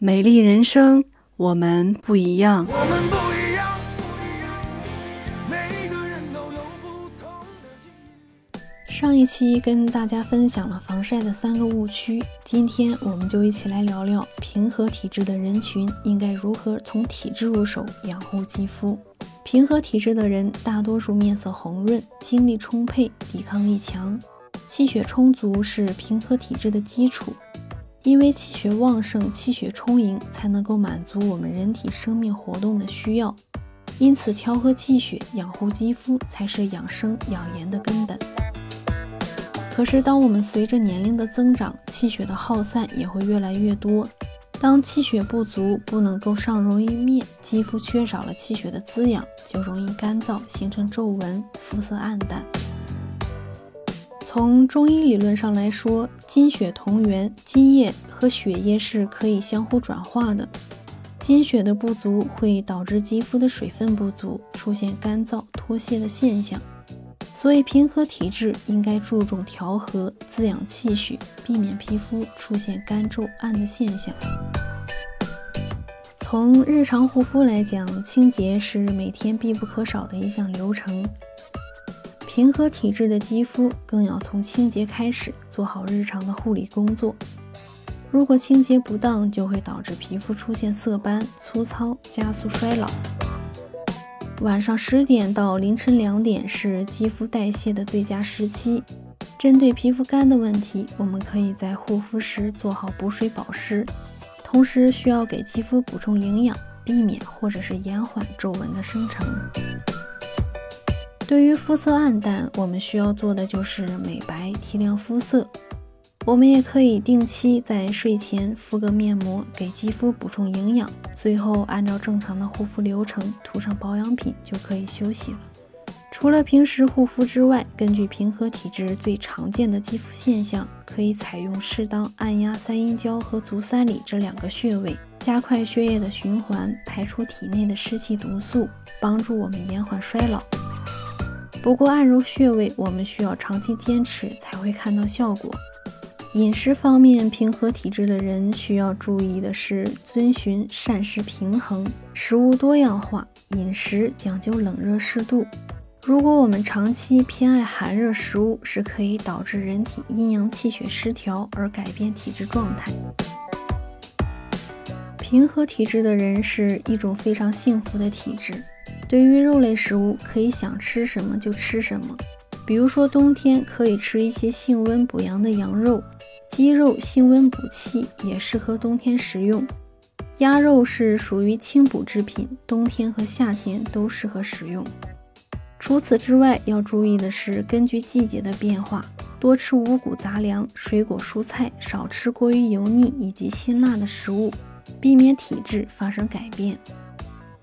美丽人生，我们不一样。我们不一样，不一样，每个人都有不同的境遇。上一期跟大家分享了防晒的三个误区，今天我们就一起来聊聊平和体质的人群应该如何从体质入手养护肌肤。平和体质的人大多数面色红润，精力充沛，抵抗力强，气血充足是平和体质的基础。因为气血旺盛、气血充盈，才能够满足我们人体生命活动的需要。因此，调和气血、养护肌肤才是养生养颜的根本。可是，当我们随着年龄的增长，气血的耗散也会越来越多。当气血不足，不能够上容易灭，肌肤缺少了气血的滋养，就容易干燥，形成皱纹，肤色暗淡。从中医理论上来说，金血同源，津液和血液是可以相互转化的。金血的不足会导致肌肤的水分不足，出现干燥脱屑的现象。所以，平和体质应该注重调和、滋养气血，避免皮肤出现干皱暗的现象。从日常护肤来讲，清洁是每天必不可少的一项流程。平和体质的肌肤更要从清洁开始，做好日常的护理工作。如果清洁不当，就会导致皮肤出现色斑、粗糙，加速衰老。晚上十点到凌晨两点是肌肤代谢的最佳时期。针对皮肤干的问题，我们可以在护肤时做好补水保湿，同时需要给肌肤补充营养，避免或者是延缓皱纹的生成。对于肤色暗淡，我们需要做的就是美白提亮肤色。我们也可以定期在睡前敷个面膜，给肌肤补充营养。最后按照正常的护肤流程涂上保养品就可以休息了。除了平时护肤之外，根据平和体质最常见的肌肤现象，可以采用适当按压三阴交和足三里这两个穴位，加快血液的循环，排出体内的湿气毒素，帮助我们延缓衰老。不过，按揉穴位我们需要长期坚持才会看到效果。饮食方面，平和体质的人需要注意的是遵循膳食平衡，食物多样化，饮食讲究冷热适度。如果我们长期偏爱寒热食物，是可以导致人体阴阳气血失调而改变体质状态。平和体质的人是一种非常幸福的体质。对于肉类食物，可以想吃什么就吃什么。比如说，冬天可以吃一些性温补阳的羊肉，鸡肉性温补气，也适合冬天食用。鸭肉是属于清补制品，冬天和夏天都适合食用。除此之外，要注意的是，根据季节的变化，多吃五谷杂粮、水果蔬菜，少吃过于油腻以及辛辣的食物，避免体质发生改变。